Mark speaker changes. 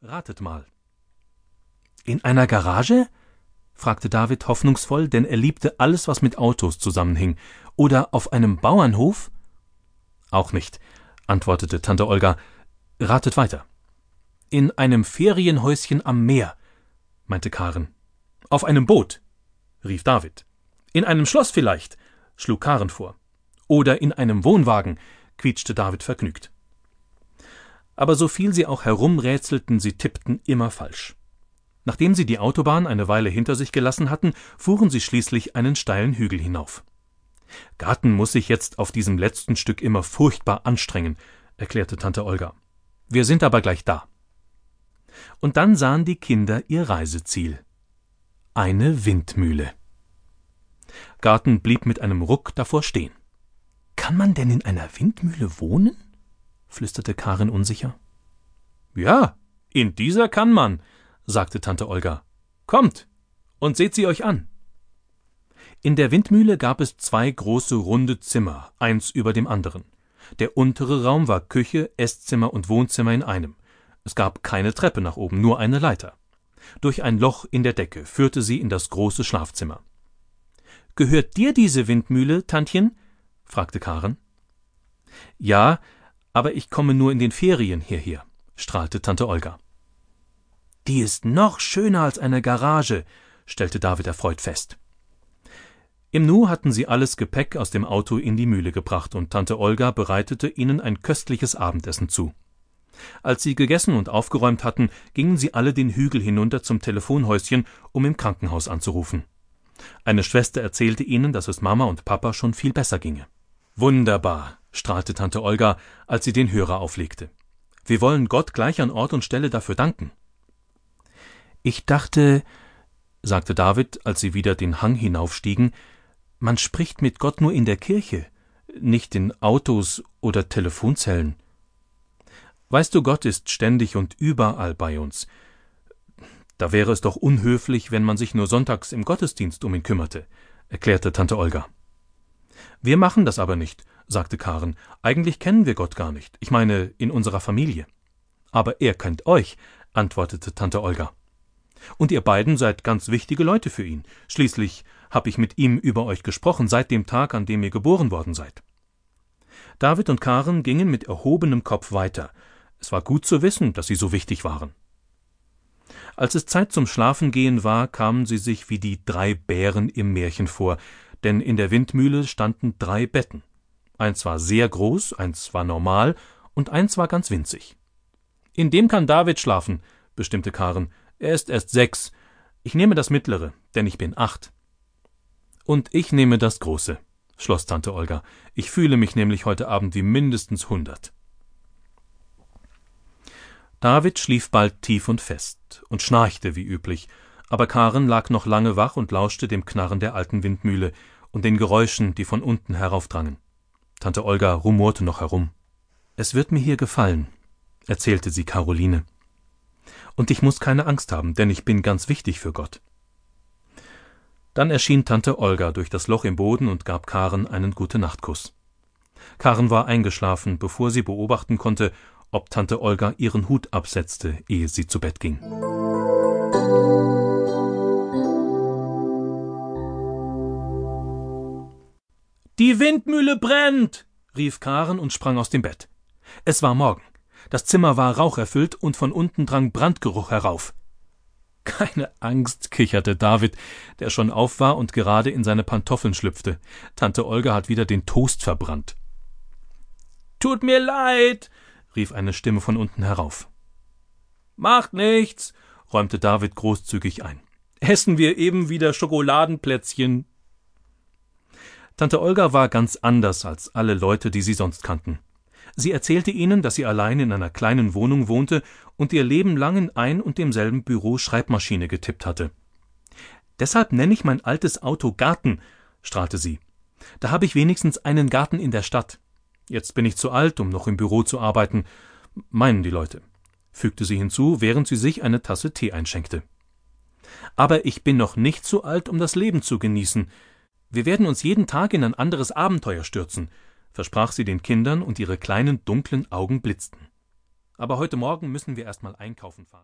Speaker 1: Ratet mal. In einer Garage? fragte David hoffnungsvoll, denn er liebte alles, was mit Autos zusammenhing. Oder auf einem Bauernhof? Auch nicht, antwortete Tante Olga. Ratet weiter. In einem Ferienhäuschen am Meer, meinte Karen. Auf einem Boot, rief David. In einem Schloss vielleicht, schlug Karen vor. Oder in einem Wohnwagen, quietschte David vergnügt aber so viel sie auch herumrätselten, sie tippten immer falsch. Nachdem sie die Autobahn eine Weile hinter sich gelassen hatten, fuhren sie schließlich einen steilen Hügel hinauf. Garten muss sich jetzt auf diesem letzten Stück immer furchtbar anstrengen, erklärte Tante Olga. Wir sind aber gleich da. Und dann sahen die Kinder ihr Reiseziel. Eine Windmühle. Garten blieb mit einem Ruck davor stehen. Kann man denn in einer Windmühle wohnen? Flüsterte Karin unsicher. Ja, in dieser kann man, sagte Tante Olga. Kommt und seht sie euch an. In der Windmühle gab es zwei große runde Zimmer, eins über dem anderen. Der untere Raum war Küche, Esszimmer und Wohnzimmer in einem. Es gab keine Treppe nach oben, nur eine Leiter. Durch ein Loch in der Decke führte sie in das große Schlafzimmer. Gehört dir diese Windmühle, Tantchen? fragte Karen. Ja, aber ich komme nur in den Ferien hierher, strahlte Tante Olga. Die ist noch schöner als eine Garage, stellte David erfreut fest. Im Nu hatten sie alles Gepäck aus dem Auto in die Mühle gebracht und Tante Olga bereitete ihnen ein köstliches Abendessen zu. Als sie gegessen und aufgeräumt hatten, gingen sie alle den Hügel hinunter zum Telefonhäuschen, um im Krankenhaus anzurufen. Eine Schwester erzählte ihnen, dass es Mama und Papa schon viel besser ginge. Wunderbar, strahlte Tante Olga, als sie den Hörer auflegte. Wir wollen Gott gleich an Ort und Stelle dafür danken. Ich dachte, sagte David, als sie wieder den Hang hinaufstiegen, man spricht mit Gott nur in der Kirche, nicht in Autos oder Telefonzellen. Weißt du, Gott ist ständig und überall bei uns. Da wäre es doch unhöflich, wenn man sich nur sonntags im Gottesdienst um ihn kümmerte, erklärte Tante Olga. Wir machen das aber nicht, sagte Karen. Eigentlich kennen wir Gott gar nicht. Ich meine, in unserer Familie. Aber er kennt euch, antwortete Tante Olga. Und ihr beiden seid ganz wichtige Leute für ihn. Schließlich habe ich mit ihm über euch gesprochen seit dem Tag, an dem ihr geboren worden seid. David und Karen gingen mit erhobenem Kopf weiter. Es war gut zu wissen, dass sie so wichtig waren. Als es Zeit zum Schlafengehen war, kamen sie sich wie die drei Bären im Märchen vor, denn in der Windmühle standen drei Betten. Eins war sehr groß, eins war normal und eins war ganz winzig. In dem kann David schlafen, bestimmte Karen. Er ist erst sechs. Ich nehme das mittlere, denn ich bin acht. Und ich nehme das große, schloss Tante Olga. Ich fühle mich nämlich heute Abend wie mindestens hundert. David schlief bald tief und fest und schnarchte wie üblich, aber Karen lag noch lange wach und lauschte dem Knarren der alten Windmühle und den Geräuschen, die von unten heraufdrangen. Tante Olga rumorte noch herum. Es wird mir hier gefallen, erzählte sie Caroline. Und ich muss keine Angst haben, denn ich bin ganz wichtig für Gott. Dann erschien Tante Olga durch das Loch im Boden und gab Karen einen Gute-Nacht-Kuss. Karen war eingeschlafen, bevor sie beobachten konnte, ob Tante Olga ihren Hut absetzte, ehe sie zu Bett ging. Die Windmühle brennt! rief Karen und sprang aus dem Bett. Es war Morgen. Das Zimmer war raucherfüllt und von unten drang Brandgeruch herauf. Keine Angst, kicherte David, der schon auf war und gerade in seine Pantoffeln schlüpfte. Tante Olga hat wieder den Toast verbrannt. Tut mir leid, rief eine Stimme von unten herauf. Macht nichts, räumte David großzügig ein. Essen wir eben wieder Schokoladenplätzchen. Tante Olga war ganz anders als alle Leute, die sie sonst kannten. Sie erzählte ihnen, dass sie allein in einer kleinen Wohnung wohnte und ihr Leben lang in ein und demselben Büro Schreibmaschine getippt hatte. Deshalb nenne ich mein altes Auto Garten, strahlte sie. Da habe ich wenigstens einen Garten in der Stadt. Jetzt bin ich zu alt, um noch im Büro zu arbeiten, meinen die Leute, fügte sie hinzu, während sie sich eine Tasse Tee einschenkte. Aber ich bin noch nicht zu alt, um das Leben zu genießen, wir werden uns jeden Tag in ein anderes Abenteuer stürzen, versprach sie den Kindern, und ihre kleinen dunklen Augen blitzten. Aber heute Morgen müssen wir erst mal einkaufen fahren.